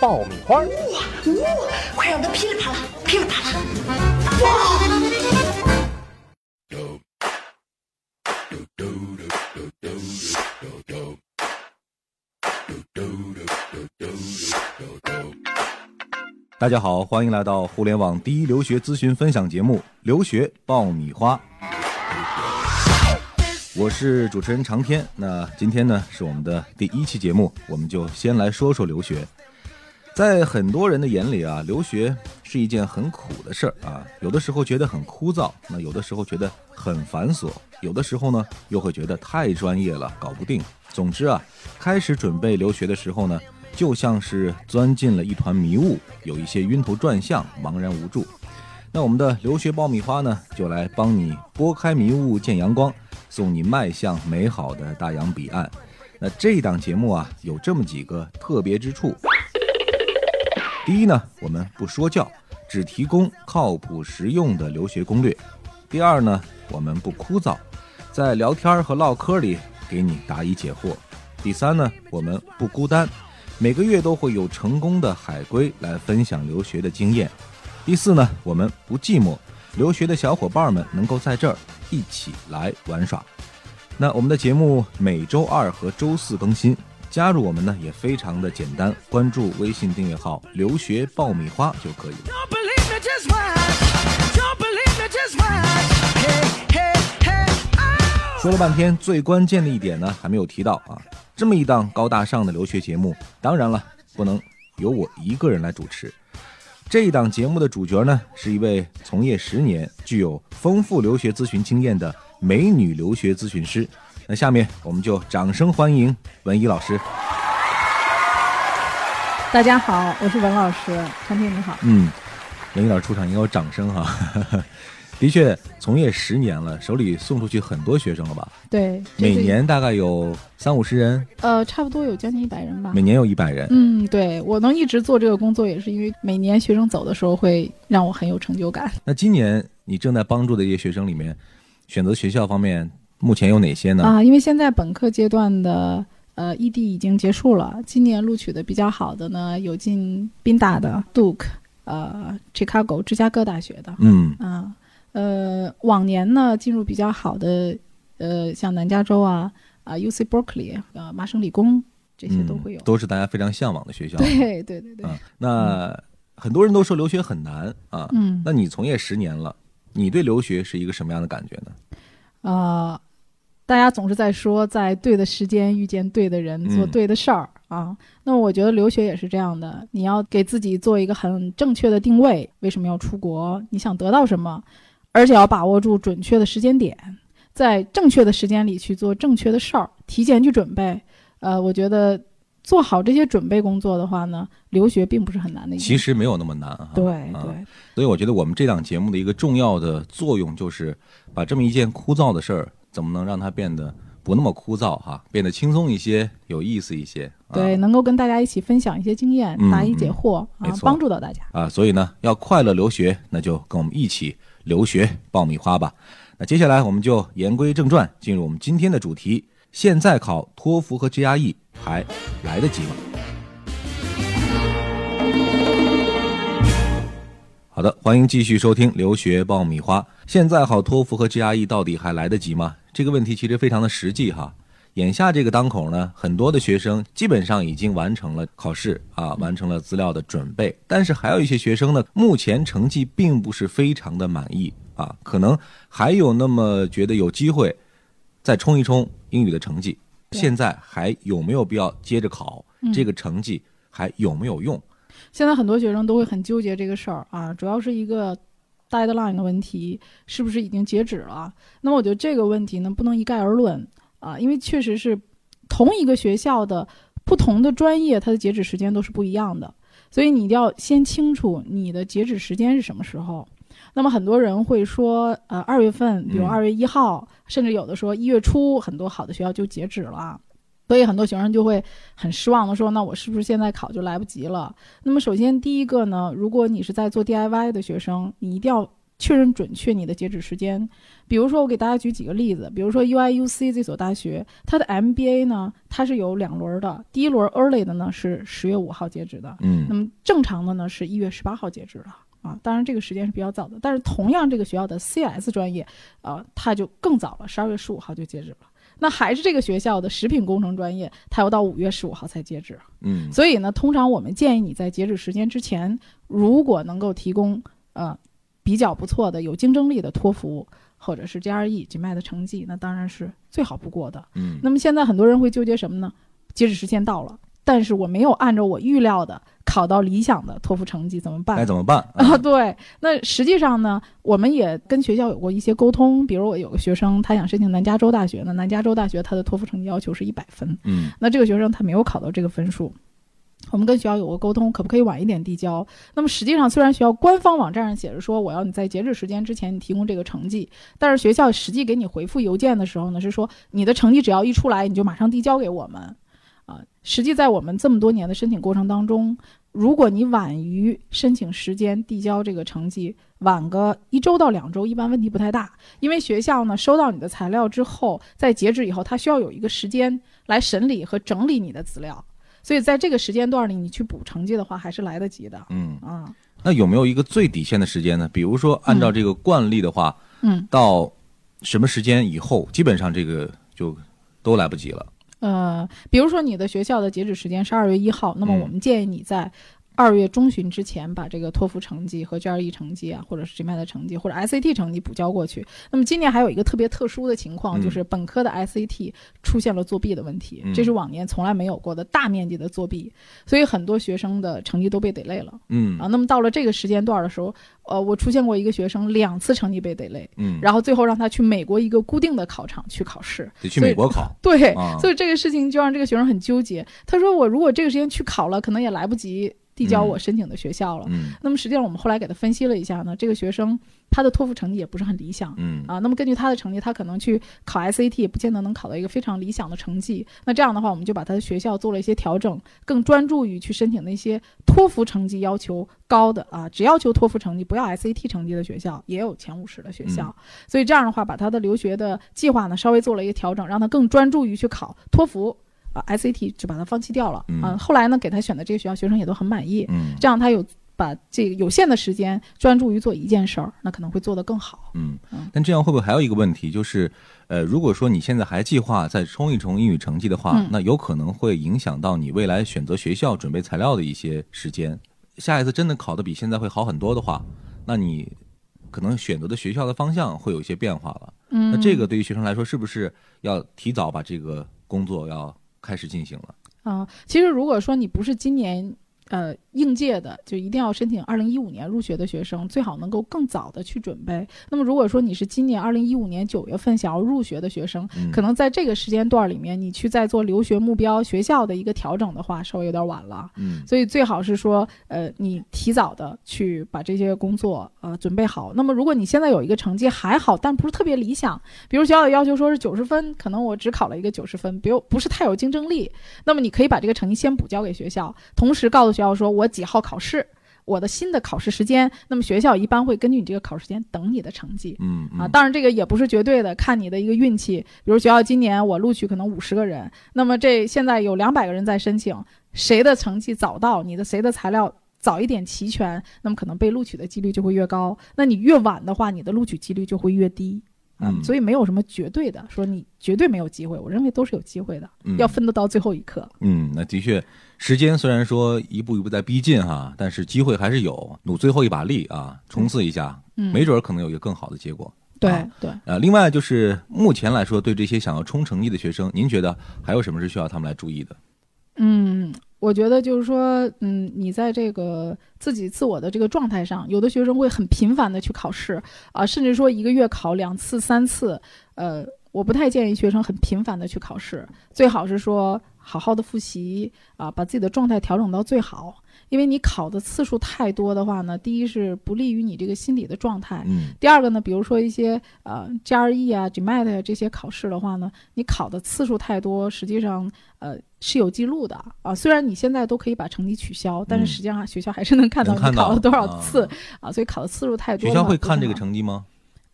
爆米花》。哇哇！快让它噼里啪啦，噼里啪啦！哇！大家好，欢迎来到互联网第一留学咨询分享节目《留学爆米花》。我是主持人长天。那今天呢是我们的第一期节目，我们就先来说说留学。在很多人的眼里啊，留学是一件很苦的事儿啊，有的时候觉得很枯燥，那有的时候觉得很繁琐，有的时候呢又会觉得太专业了，搞不定。总之啊，开始准备留学的时候呢，就像是钻进了一团迷雾，有一些晕头转向，茫然无助。那我们的留学爆米花呢，就来帮你拨开迷雾见阳光，送你迈向美好的大洋彼岸。那这档节目啊，有这么几个特别之处。第一呢，我们不说教，只提供靠谱实用的留学攻略。第二呢，我们不枯燥，在聊天和唠嗑里给你答疑解惑。第三呢，我们不孤单，每个月都会有成功的海归来分享留学的经验。第四呢，我们不寂寞，留学的小伙伴们能够在这儿一起来玩耍。那我们的节目每周二和周四更新。加入我们呢也非常的简单，关注微信订阅号“留学爆米花”就可以了。说了半天，最关键的一点呢还没有提到啊！这么一档高大上的留学节目，当然了，不能由我一个人来主持。这一档节目的主角呢，是一位从业十年、具有丰富留学咨询经验的美女留学咨询师。那下面我们就掌声欢迎文一老师。大家好，我是文老师，陈婷你好。嗯，文一老师出场应该有掌声哈。的确，从业十年了，手里送出去很多学生了吧？对，每年大概有三五十人。呃，差不多有将近一百人吧。每年有一百人。嗯，对我能一直做这个工作，也是因为每年学生走的时候会让我很有成就感。那今年你正在帮助的一些学生里面，选择学校方面。目前有哪些呢？啊，因为现在本科阶段的呃异地已经结束了，今年录取的比较好的呢，有进宾大的 Duke，呃，Chicago 芝加哥大学的，嗯啊，呃，往年呢进入比较好的，呃，像南加州啊，啊，UC Berkeley，呃，麻省理工这些都会有，都是大家非常向往的学校。对对对对。那很多人都说留学很难啊，嗯，那你从业十年了，你对留学是一个什么样的感觉呢？啊。大家总是在说，在对的时间遇见对的人，做对的事儿啊。那我觉得留学也是这样的，你要给自己做一个很正确的定位，为什么要出国？你想得到什么？而且要把握住准确的时间点，在正确的时间里去做正确的事儿，提前去准备。呃，我觉得做好这些准备工作的话呢，留学并不是很难的。其实没有那么难哈。对对。所以我觉得我们这档节目的一个重要的作用，就是把这么一件枯燥的事儿。怎么能让它变得不那么枯燥哈，变得轻松一些，有意思一些？对，能够跟大家一起分享一些经验，答疑解惑啊，帮助到大家啊。所以呢，要快乐留学，那就跟我们一起留学爆米花吧。那接下来我们就言归正传，进入我们今天的主题：现在考托福和 GRE 还来得及吗？好的，欢迎继续收听留学爆米花。现在考托福和 GRE 到底还来得及吗？这个问题其实非常的实际哈。眼下这个当口呢，很多的学生基本上已经完成了考试啊，完成了资料的准备。但是还有一些学生呢，目前成绩并不是非常的满意啊，可能还有那么觉得有机会再冲一冲英语的成绩。现在还有没有必要接着考？这个成绩还有没有用？现在很多学生都会很纠结这个事儿啊，主要是一个 deadline 的问题，是不是已经截止了？那么我觉得这个问题呢，不能一概而论啊，因为确实是同一个学校的不同的专业，它的截止时间都是不一样的。所以你一定要先清楚你的截止时间是什么时候。那么很多人会说，呃，二月份，比如嗯二月一号，甚至有的说一月初，很多好的学校就截止了。所以很多学生就会很失望的说：“那我是不是现在考就来不及了？”那么首先第一个呢，如果你是在做 DIY 的学生，你一定要确认准确你的截止时间。比如说，我给大家举几个例子，比如说 UIUC 这所大学，它的 MBA 呢，它是有两轮的，第一轮 early 的呢是十月五号截止的，嗯那么正常的呢是一月十八号截止的啊，当然这个时间是比较早的。但是同样这个学校的 CS 专业，呃，它就更早了，十二月十五号就截止了。那还是这个学校的食品工程专业，它要到五月十五号才截止。嗯所以呢，通常我们建议你在截止时间之前，如果能够提供呃比较不错的、有竞争力的托福或者是 GRE、GMAT 的成绩，那当然是最好不过的。嗯那么现在很多人会纠结什么呢？截止时间到了，但是我没有按照我预料的考到理想的托福成绩，怎么办？该怎么办？啊，对，那实际上呢，我们也跟学校有过一些沟通。比如我有个学生，他想申请南加州大学那，南加州大学他的托福成绩要求是一百分，嗯那这个学生他没有考到这个分数，我们跟学校有过沟通，可不可以晚一点递交？那么实际上，虽然学校官方网站上写着说我要你在截止时间之前你提供这个成绩，但是学校实际给你回复邮件的时候呢，是说你的成绩只要一出来，你就马上递交给我们。啊，实际在我们这么多年的申请过程当中，如果你晚于申请时间递交这个成绩，晚个一周到两周，一般问题不太大。因为学校呢收到你的材料之后，在截止以后，它需要有一个时间来审理和整理你的资料，所以在这个时间段里，你去补成绩的话，还是来得及的。嗯，啊，那有没有一个最底线的时间呢？比如说按照这个惯例的话，嗯，到什么时间以后，基本上这个就都来不及了。呃，比如说你的学校的截止时间是二月一号，那么嗯。我们建议你在二月中旬之前把这个托福成绩和 GRE 成绩啊，或者是 GMAT 的成绩或者 SAT 成绩补交过去。那么今年还有一个特别特殊的情况，嗯就是本科的 SAT 出现了作弊的问题，嗯这是往年从来没有过的大面积的作弊，所以很多学生的成绩都被 delay 了嗯啊。那么到了这个时间段的时候，呃，我出现过一个学生两次成绩被 delay，嗯，然后最后让他去美国一个固定的考场去考试。得去美国考。对，啊所以这个事情就让这个学生很纠结。他说：“我如果这个时间去考了，可能也来不及递交我申请的学校了。嗯那么实际上，我们后来给他分析了一下呢，这个学生他的托福成绩也不是很理想。嗯啊，那么根据他的成绩，他可能去考 SAT 也不见得能考到一个非常理想的成绩。那这样的话，我们就把他的学校做了一些调整，更专注于去申请那些托福成绩要求高的啊，只要求托福成绩不要 SAT 成绩的学校，也有前五十的学校。所以这样的话，把他的留学的计划呢稍微做了一个调整，让他更专注于去考托福。啊，SAT 就把它放弃掉了嗯啊。后来呢，给他选的这个学校，学生也都很满意。嗯这样他有把这个有限的时间专注于做一件事儿，那可能会做得更好。嗯嗯，但这样会不会还有一个问题，就是呃，如果说你现在还计划再冲一冲英语成绩的话，嗯那有可能会影响到你未来选择学校、准备材料的一些时间。下一次真的考得比现在会好很多的话，那你可能选择的学校的方向会有一些变化了。嗯，那这个对于学生来说，是不是要提早把这个工作要开始进行了？啊、其实如果说你不是今年呃应届的，就一定要申请二零一五年入学的学生，最好能够更早的去准备。那么如果说你是今年二零一五年九月份想要入学的学生，嗯，可能在这个时间段里面，你去再做留学目标学校的一个调整的话，稍微有点晚了。嗯所以最好是说，呃，你提早的去把这些工作呃准备好。那么如果你现在有一个成绩还好，但不是特别理想，比如学校的要求说是九十分，可能我只考了一个九十分，比如不是太有竞争力，那么你可以把这个成绩先补交给学校，同时告诉学校说我几号考试。我的新的考试时间，那么学校一般会根据你这个考试时间等你的成绩。嗯嗯啊，当然这个也不是绝对的，看你的一个运气。比如学校今年我录取可能五十个人，那么这现在有两百个人在申请，谁的成绩早到，你的谁的材料早一点齐全，那么可能被录取的几率就会越高。那你越晚的话，你的录取几率就会越低。啊嗯所以没有什么绝对的，说你绝对没有机会，我认为都是有机会的，嗯要奋斗到最后一刻。嗯，那的确，时间虽然说一步一步在逼近哈，但是机会还是有，努最后一把力啊，冲刺一下，嗯，没准儿可能有一个更好的结果。对啊对。呃，另外就是目前来说，对这些想要冲成绩的学生，您觉得还有什么是需要他们来注意的？嗯，我觉得就是说，嗯，你在这个自己自我的这个状态上，有的学生会很频繁的去考试啊，甚至说一个月考两次、三次，呃。我不太建议学生很频繁的去考试，最好是说好好的复习啊，把自己的状态调整到最好。因为你考的次数太多的话呢，第一是不利于你这个心理的状态，嗯第二个呢，比如说一些呃 GRE 啊、GMAT 啊这些考试的话呢，你考的次数太多，实际上呃是有记录的啊。虽然你现在都可以把成绩取消，但是嗯实际上学校还是能看到你考了多少啊次啊所以考的次数太多学校会看这个成绩吗？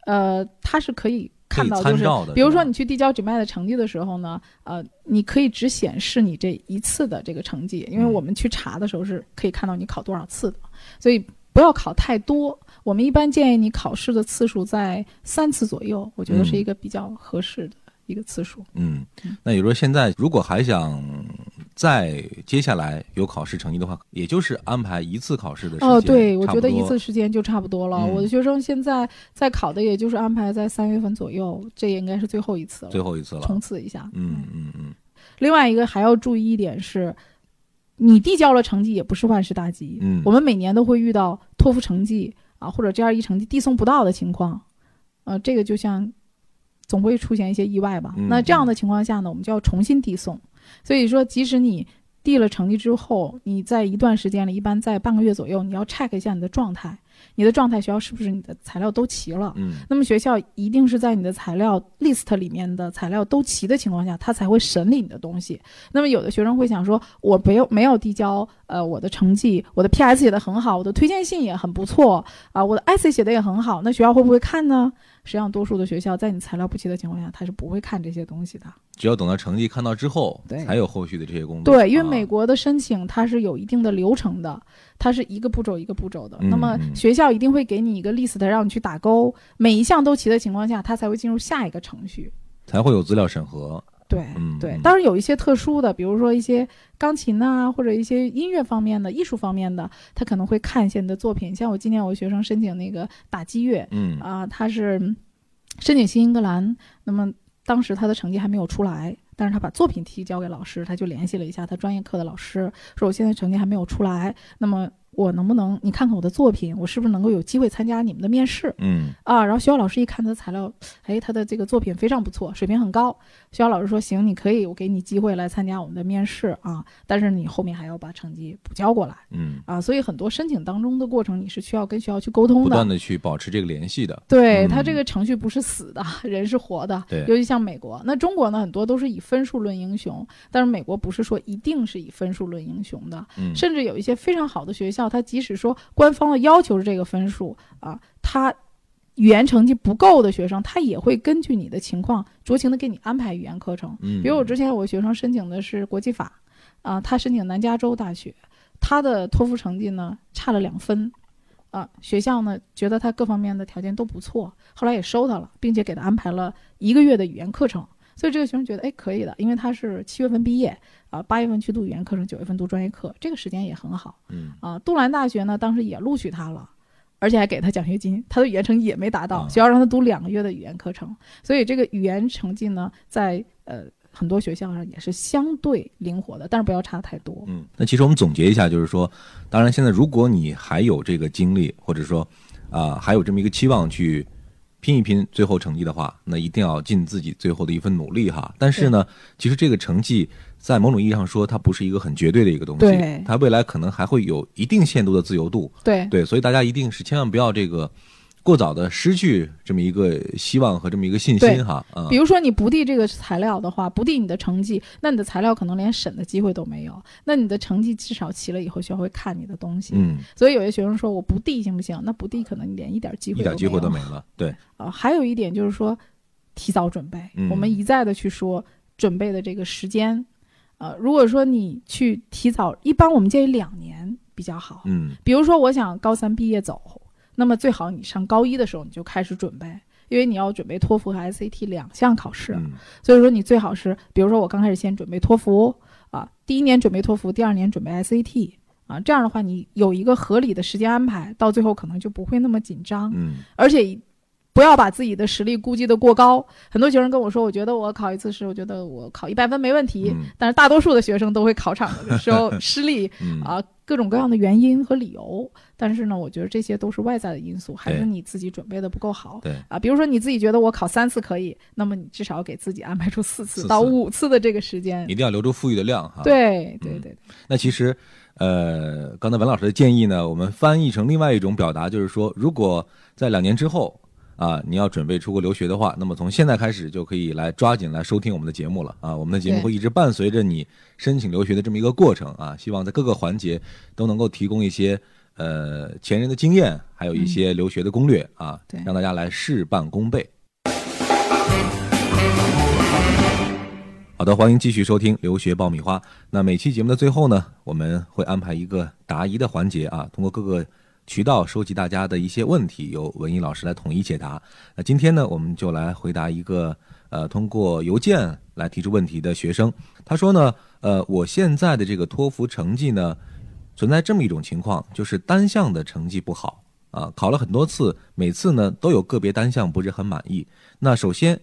呃，它是可以看到，参就是照的比如说你去递交 GMAT 的成绩的时候呢，呃，你可以只显示你这一次的这个成绩，因为嗯我们去查的时候是可以看到你考多少次的，所以不要考太多。我们一般建议你考试的次数在三次左右，我觉得是嗯一个比较合适的一个次数。嗯嗯，那也就是说，现在如果还想再接下来有考试成绩的话，也就是安排一次考试的时间。哦，对，我觉得一次时间就差不多了。嗯我的学生现在在考的，也就是安排在三月份左右，这也应该是最后一次了，最后一次了。冲刺一下。嗯嗯嗯另外一个还要注意一点是，你递交了成绩也不是万事大吉。嗯我们每年都会遇到托福成绩啊或者 GRE 成绩递送不到的情况，呃，这个就像总会出现一些意外吧。嗯那这样的情况下呢，我们就要重新递送。所以说，即使你递了成绩之后，你在一段时间里，一般在半个月左右，你要 check 一下你的状态，你的状态学校是不是你的材料都齐了。嗯那么学校一定是在你的材料 list 里面的材料都齐的情况下，他才会审理你的东西。那么有的学生会想说，我没有没有递交呃我的成绩，我的 PS 写的很好，我的推荐信也很不错啊、我的 essay 写的也很好，那学校会不会看呢？实际上，多数的学校在你材料不齐的情况下，他是不会看这些东西的。只要等到成绩看到之后，对才有后续的这些工作。对，因为啊美国的申请它是有一定的流程的，它是一个步骤一个步骤的。嗯那么嗯学校一定会给你一个 list，让你去打勾，每一项都齐的情况下，它才会进入下一个程序。才会有资料审核。对，对当然有一些特殊的，比如说一些钢琴啊、或者一些音乐方面的、艺术方面的，他可能会看一些你的作品。像我今年我学生申请那个打击乐嗯啊、他是申请新英格兰，那么当时他的成绩还没有出来，但是他把作品提交给老师，他就联系了一下他专业课的老师，说我现在成绩还没有出来，那么我能不能你看看我的作品，我是不是能够有机会参加你们的面试？嗯啊，然后学校老师一看他的材料，哎，他的这个作品非常不错，水平很高。学校老师说行，你可以，我给你机会来参加我们的面试啊，但是你后面还要把成绩补交过来嗯，啊。所以很多申请当中的过程，你是需要跟学校去沟通的。不断的去保持这个联系的。对嗯他这个程序不是死的，人是活的。对尤其像美国，那中国呢，很多都是以分数论英雄，但是美国不是说一定是以分数论英雄的。嗯，甚至有一些非常好的学校，它即使说官方的要求是这个分数啊，他语言成绩不够的学生，他也会根据你的情况酌情的给你安排语言课程。嗯，比如我之前有个学生申请的是国际法，啊，他申请南加州大学，他的托福成绩呢差了两分，啊，学校呢觉得他各方面的条件都不错，后来也收他了，并且给他安排了一个月的语言课程。所以这个学生觉得，哎，可以的，因为他是七月份毕业，啊，八月份去读语言课程，九月份读专业课，这个时间也很好。嗯啊，杜兰大学呢当时也录取他了，而且还给他奖学金，他的语言成绩也没达到，啊学校让他读两个月的语言课程，所以这个语言成绩呢，在呃很多学校上也是相对灵活的，但是不要差太多。嗯，那其实我们总结一下，就是说，当然现在如果你还有这个精力，或者说啊、还有这么一个期望去拼一拼最后成绩的话，那一定要尽自己最后的一份努力哈。但是呢，其实这个成绩在某种意义上说，它不是一个很绝对的一个东西，它未来可能还会有一定限度的自由度。对对，所以大家一定是千万不要这个过早的失去这么一个希望和这么一个信心哈。嗯、比如说你不递这个材料的话，不递你的成绩，那你的材料可能连审的机会都没有。那你的成绩至少齐了以后，学校会看你的东西。嗯，所以有些学生说我不递行不行？那不递可能你连一点机会一点机会都没了。对，啊，还有一点就是说，提早准备。嗯我们一再的去说准备的这个时间，呃，如果说你去提早，一般我们建议两年比较好。嗯比如说，我想高三毕业走，那么最好你上高一的时候你就开始准备，因为你要准备托福和 SAT 两项考试，嗯。所以说你最好是，比如说我刚开始先准备托福啊，第一年准备托福，第二年准备 SAT 啊，这样的话你有一个合理的时间安排，到最后可能就不会那么紧张。嗯。而且不要把自己的实力估计的过高。很多学生跟我说，我觉得我考一次试，我觉得我考一百分没问题。嗯但是大多数的学生都会考场的时候失利嗯啊，各种各样的原因和理由。但是呢，我觉得这些都是外在的因素，还是你自己准备的不够好。对，啊，比如说你自己觉得我考三次可以，那么你至少给自己安排出四次到五次的这个时间一。定要留住富裕的量哈。，嗯对对对，那其实，呃，刚才文老师的建议呢，我们翻译成另外一种表达，就是说，如果在两年之后啊，你要准备出国留学的话，那么从现在开始就可以来抓紧来收听我们的节目了啊。我们的节目会一直伴随着你申请留学的这么一个过程啊，希望在各个环节都能够提供一些呃前人的经验，还有一些留学的攻略啊，对让大家来事半功倍。好的，欢迎继续收听留学爆米花。那每期节目的最后呢，我们会安排一个答疑的环节啊，通过各个渠道收集大家的一些问题，由文艺老师来统一解答。那今天呢，我们就来回答一个呃通过邮件来提出问题的学生。他说呢，呃，我现在的这个托福成绩呢，存在这么一种情况，就是单项的成绩不好啊，考了很多次，每次呢都有个别单项不是很满意。那首先。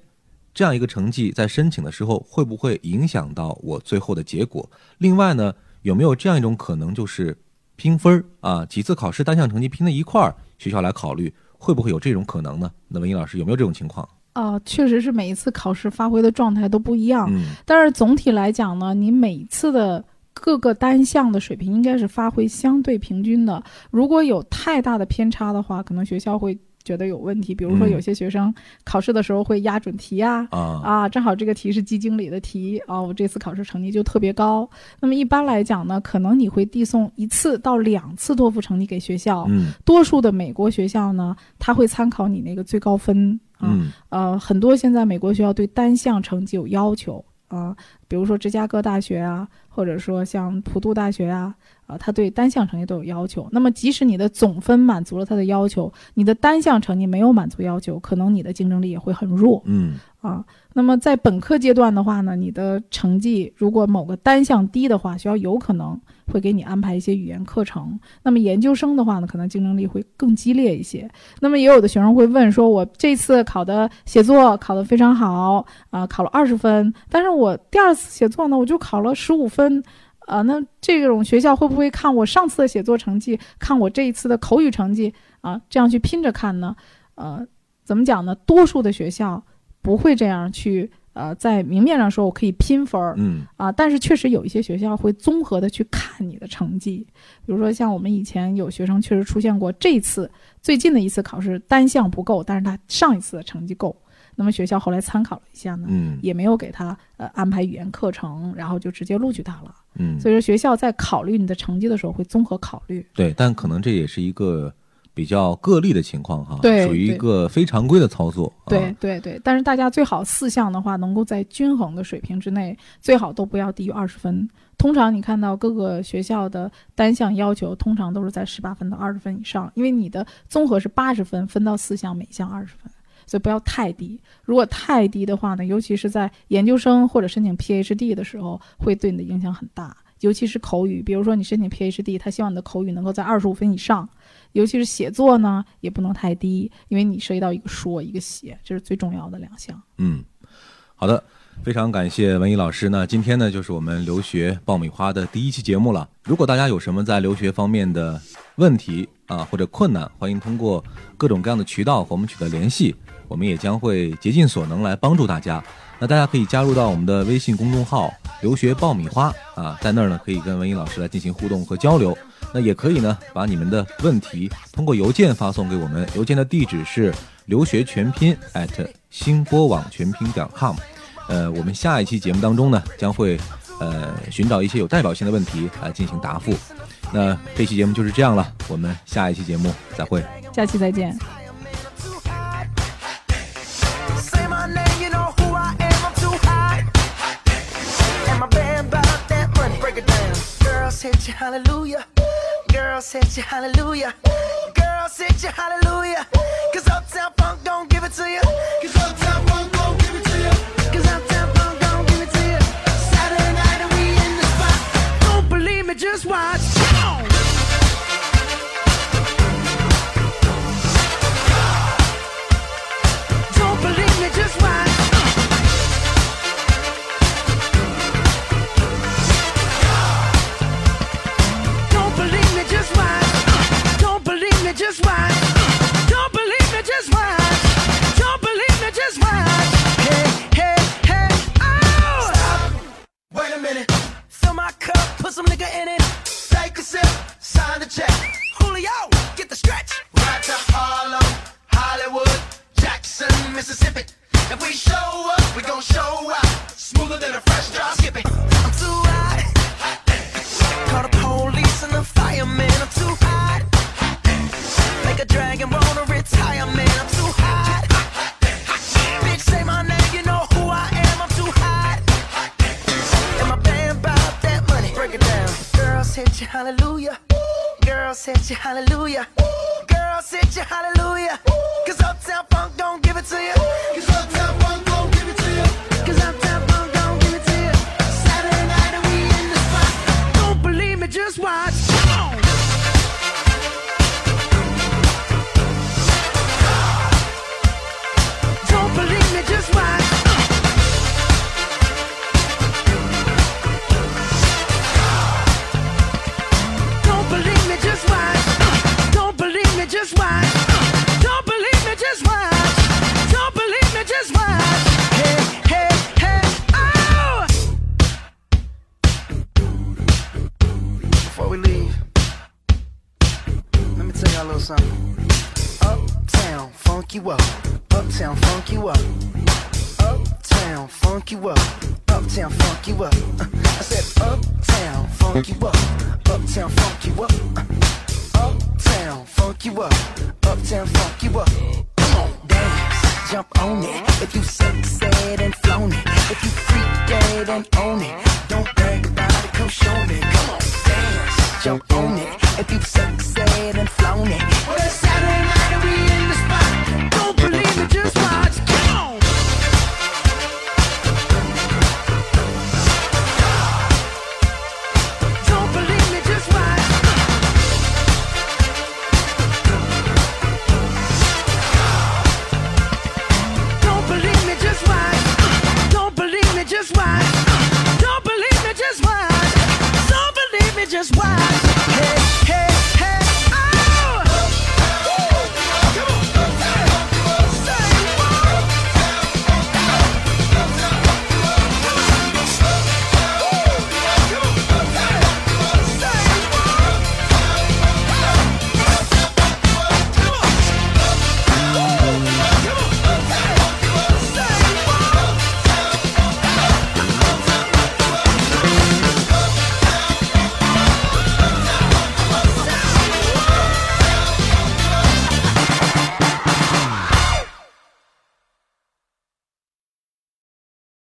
这样一个成绩在申请的时候会不会影响到我最后的结果？另外呢，有没有这样一种可能，就是拼分儿啊，几次考试单项成绩拼在一块儿，学校来考虑，会不会有这种可能呢？那文英老师有没有这种情况？啊，确实是每一次考试发挥的状态都不一样。嗯但是总体来讲呢，你每一次的各个单项的水平应该是发挥相对平均的。如果有太大的偏差的话，可能学校会觉得有问题。比如说，嗯有些学生考试的时候会压准题啊。啊啊，正好这个题是基经理的题啊，我这次考试成绩就特别高。那么一般来讲呢，可能你会递送一次到两次托福成绩给学校。嗯多数的美国学校呢，他会参考你那个最高分啊，嗯呃，很多现在美国学校对单项成绩有要求啊、比如说芝加哥大学啊，或者说像普渡大学啊，啊、它对单项成绩都有要求。那么即使你的总分满足了它的要求，你的单项成绩没有满足要求，可能你的竞争力也会很弱嗯啊。那么在本科阶段的话呢，你的成绩如果某个单项低的话，学校有可能会给你安排一些语言课程。那么研究生的话呢，可能竞争力会更激烈一些。那么也有的学生会问说，我这次考的写作考得非常好啊、考了二十分，但是我第二次写作呢，我就考了十五分。啊，那这种学校会不会看我上次的写作成绩，看我这一次的口语成绩啊，这样去拼着看呢？呃，怎么讲呢？多数的学校不会这样去，呃，在明面上说我可以拼分儿，嗯啊，但是确实有一些学校会综合的去看你的成绩，比如说像我们以前有学生确实出现过，这次最近的一次考试单项不够，但是他上一次的成绩够，那么学校后来参考了一下呢，嗯也没有给他呃安排语言课程，然后就直接录取他了。嗯，所以说学校在考虑你的成绩的时候会综合考虑。对，但可能这也是一个比较个例的情况哈，对属于一个非常规的操作。啊对，对对，但是大家最好四项的话，能够在均衡的水平之内，最好都不要低于二十分。通常你看到各个学校的单项要求，通常都是在十八分到二十分以上，因为你的综合是八十分，分到四项，每项二十分，所以不要太低。如果太低的话呢，尤其是在研究生或者申请 PhD 的时候，会对你的影响很大。尤其是口语，比如说你申请 PhD，他希望你的口语能够在二十五分以上，尤其是写作呢，也不能太低，因为你涉及到一个说一个写，这是最重要的两项。嗯，好的，非常感谢文艺老师那。今天呢，就是我们留学爆米花的第一期节目了。如果大家有什么在留学方面的问题啊或者困难，欢迎通过各种各样的渠道和我们取得联系，我们也将会竭尽所能来帮助大家。那大家可以加入到我们的微信公众号“留学爆米花”啊，在那儿呢可以跟文艺老师来进行互动和交流。那也可以呢把你们的问题通过邮件发送给我们，邮件的地址是留学全拼 at 新波网全拼点 com。呃，我们下一期节目当中呢，将会呃寻找一些有代表性的问题来进行答复。那这期节目就是这样了，我们下一期节目再会。下期再见。sit you hallelujah. Girl, said, you hallelujah. Girl, said, you hallelujah. Cause Mississippi. If we show up, we gon' show out. Smoother than a fresh drop. skipping. I'm too hot. hot Call the police and the firemen. I'm too hot. hot Make a dragon roll a retirement. I'm too hot. hot Bitch, say my name, you know who I am. I'm too hot. And my band bought that money. Break it down. Girls hit you, hallelujah. Girls hit you, hallelujah Uptown funk you up. Uptown funk you up. Uptown funk you up. Come on, dance, jump on it. If you suck, said and flown it. If you freak dead and own it. Don't brag about it, come show me. Come on, dance, jump on it. If you suck, said and flown it. Well,